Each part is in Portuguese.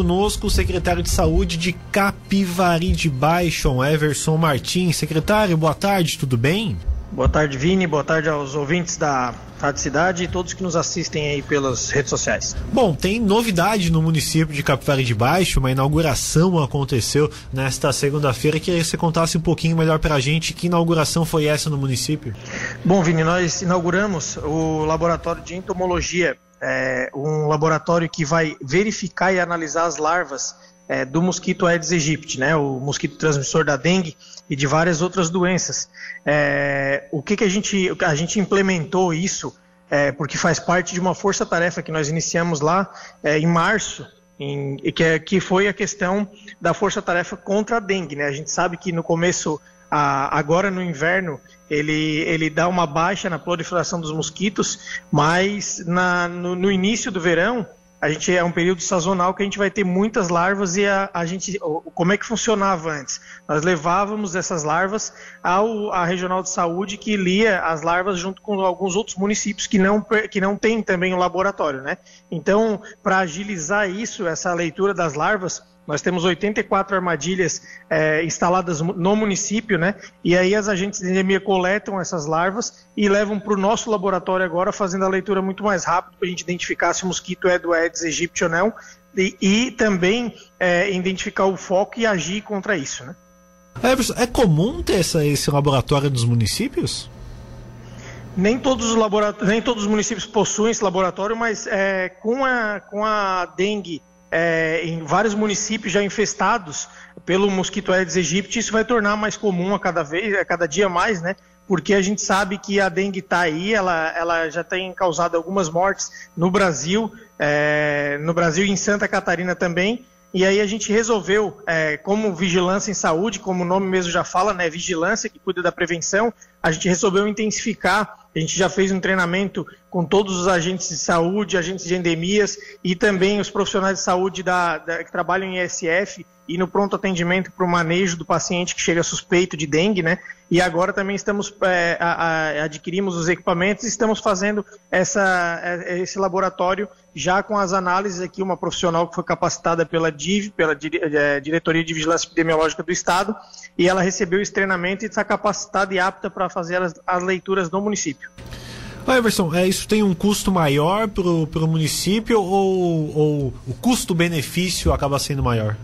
conosco o secretário de Saúde de Capivari de Baixo, Everson Martins. Secretário, boa tarde, tudo bem? Boa tarde, Vini. Boa tarde aos ouvintes da Rádio Cidade e todos que nos assistem aí pelas redes sociais. Bom, tem novidade no município de Capivari de Baixo. Uma inauguração aconteceu nesta segunda-feira. Queria que você contasse um pouquinho melhor para a gente que inauguração foi essa no município. Bom, Vini, nós inauguramos o laboratório de entomologia, é, um laboratório que vai verificar e analisar as larvas é, do mosquito Aedes aegypti, né, o mosquito transmissor da dengue e de várias outras doenças. É, o que, que a gente a gente implementou isso é, porque faz parte de uma força-tarefa que nós iniciamos lá é, em março em, que, é, que foi a questão da força-tarefa contra a dengue. Né? A gente sabe que no começo, a, agora no inverno, ele, ele dá uma baixa na proliferação dos mosquitos, mas na, no, no início do verão a gente é um período sazonal que a gente vai ter muitas larvas e a, a gente como é que funcionava antes? Nós levávamos essas larvas ao à regional de saúde que lia as larvas junto com alguns outros municípios que não que não tem também o um laboratório né? Então para agilizar isso essa leitura das larvas nós temos 84 armadilhas é, instaladas no município, né? E aí as agentes de endemia coletam essas larvas e levam para o nosso laboratório agora, fazendo a leitura muito mais rápido para a gente identificar se o mosquito é do Aedes aegypti ou não, e, e também é, identificar o foco e agir contra isso, né? É, é comum ter essa, esse laboratório nos municípios? Nem todos os laboratórios, nem todos os municípios possuem esse laboratório, mas é, com, a, com a dengue é, em vários municípios já infestados pelo mosquito Aedes aegypti, isso vai tornar mais comum a cada vez, a cada dia mais, né? Porque a gente sabe que a dengue está aí, ela, ela já tem causado algumas mortes no Brasil, é, no Brasil e em Santa Catarina também. E aí a gente resolveu, é, como vigilância em saúde, como o nome mesmo já fala, né, vigilância que cuida da prevenção, a gente resolveu intensificar. A gente já fez um treinamento com todos os agentes de saúde, agentes de endemias e também os profissionais de saúde da, da, que trabalham em ISF e no pronto atendimento para o manejo do paciente que chega suspeito de dengue, né? E agora também estamos é, a, a, adquirimos os equipamentos e estamos fazendo essa, é, esse laboratório já com as análises aqui, uma profissional que foi capacitada pela DIV, pela é, Diretoria de Vigilância Epidemiológica do Estado, e ela recebeu esse treinamento e está capacitada e apta para fazer as, as leituras no município. Ah, Everson, é, isso tem um custo maior para o município ou, ou o custo-benefício acaba sendo maior?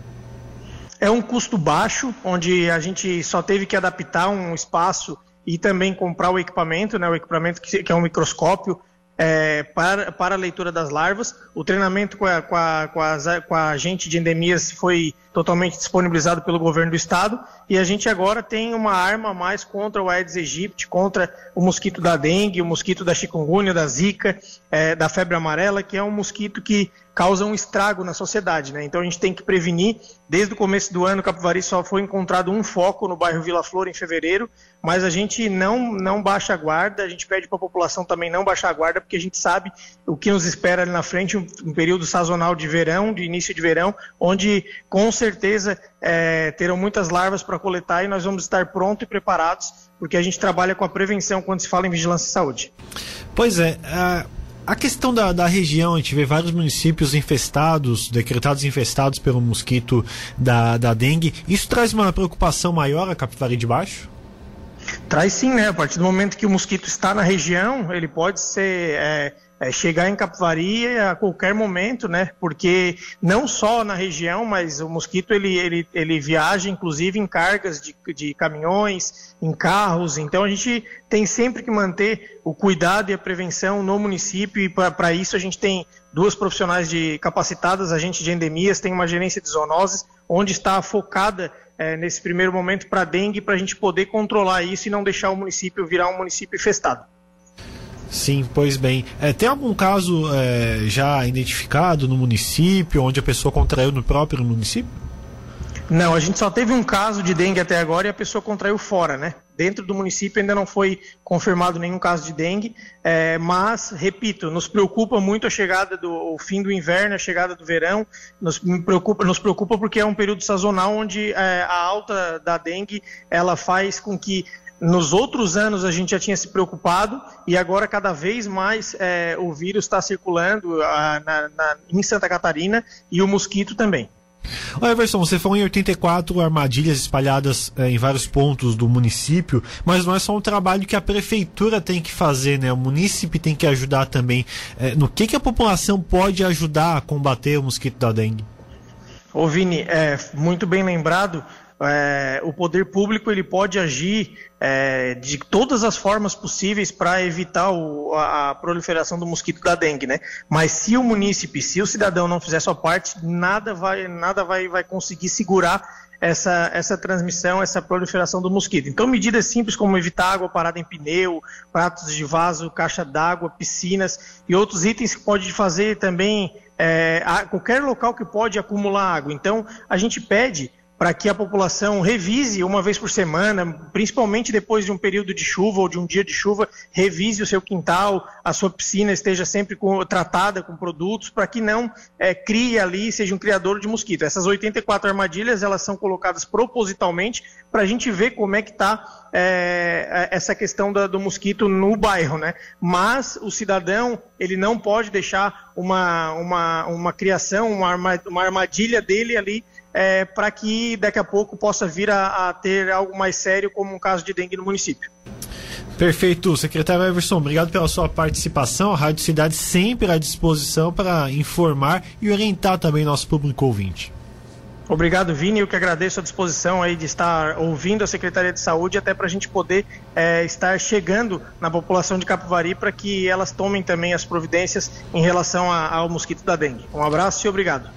É um custo baixo, onde a gente só teve que adaptar um espaço e também comprar o equipamento, né, o equipamento que, que é um microscópio é, para, para a leitura das larvas. O treinamento com a, com, a, com, com a agente de endemias foi totalmente disponibilizado pelo governo do estado e a gente agora tem uma arma a mais contra o Aedes aegypti, contra o mosquito da dengue, o mosquito da chikungunya, da zika, é, da febre amarela, que é um mosquito que causa um estrago na sociedade, né? Então a gente tem que prevenir. Desde o começo do ano, Capivari só foi encontrado um foco no bairro Vila Flor em fevereiro, mas a gente não não baixa a guarda, a gente pede para a população também não baixar a guarda, porque a gente sabe o que nos espera ali na frente, um, um período sazonal de verão, de início de verão, onde com certeza é, terão muitas larvas para coletar e nós vamos estar prontos e preparados, porque a gente trabalha com a prevenção quando se fala em vigilância e saúde. Pois é, a, a questão da, da região, a gente vê vários municípios infestados, decretados infestados pelo mosquito da, da dengue, isso traz uma preocupação maior a Capivari de Baixo? Traz sim, né? A partir do momento que o mosquito está na região, ele pode ser... É é, chegar em Capivari a qualquer momento, né? Porque não só na região, mas o mosquito ele, ele, ele viaja inclusive em cargas de, de caminhões, em carros. Então a gente tem sempre que manter o cuidado e a prevenção no município e para isso a gente tem duas profissionais de capacitadas, agentes de endemias, tem uma gerência de zoonoses, onde está focada é, nesse primeiro momento para dengue, para a gente poder controlar isso e não deixar o município virar um município infestado. Sim, pois bem. É, tem algum caso é, já identificado no município, onde a pessoa contraiu no próprio município? Não, a gente só teve um caso de dengue até agora e a pessoa contraiu fora, né? Dentro do município ainda não foi confirmado nenhum caso de dengue, é, mas, repito, nos preocupa muito a chegada do o fim do inverno, a chegada do verão, nos preocupa, nos preocupa porque é um período sazonal onde é, a alta da dengue ela faz com que nos outros anos a gente já tinha se preocupado e agora cada vez mais é, o vírus está circulando a, na, na, em Santa Catarina e o mosquito também. Ô Everson, você falou em 84 armadilhas espalhadas é, em vários pontos do município, mas não é só um trabalho que a prefeitura tem que fazer, né? O município tem que ajudar também. É, no que, que a população pode ajudar a combater o mosquito da dengue? Ô Vini, é, muito bem lembrado é, o poder público ele pode agir é, de todas as formas possíveis para evitar o, a, a, proliferação do mosquito da dengue, né? Mas se o munícipe, se o cidadão não fizer sua parte, nada vai, nada vai, vai conseguir segurar essa, essa transmissão, essa proliferação do mosquito. Então, medidas simples como evitar água parada em pneu, pratos de vaso, caixa d'água, piscinas e outros itens que pode fazer também é, a, qualquer local que pode acumular água. Então, a gente pede para que a população revise uma vez por semana, principalmente depois de um período de chuva ou de um dia de chuva, revise o seu quintal, a sua piscina esteja sempre com, tratada com produtos para que não é, crie ali, seja um criador de mosquito. Essas 84 armadilhas elas são colocadas propositalmente para a gente ver como é que está é, essa questão da, do mosquito no bairro, né? Mas o cidadão ele não pode deixar uma, uma, uma criação, uma armadilha dele ali é, para que daqui a pouco possa vir a, a, ter algo mais sério, como um caso de dengue no município. Perfeito, secretário Everson, obrigado pela sua participação. A Rádio Cidade sempre à disposição para informar e orientar também nosso público ouvinte. Obrigado, Vini. Eu que agradeço a disposição aí de estar ouvindo a Secretaria de Saúde, até para a gente poder é, estar chegando na população de Capivari para que elas tomem também as providências em relação a, ao mosquito da dengue. Um abraço e obrigado.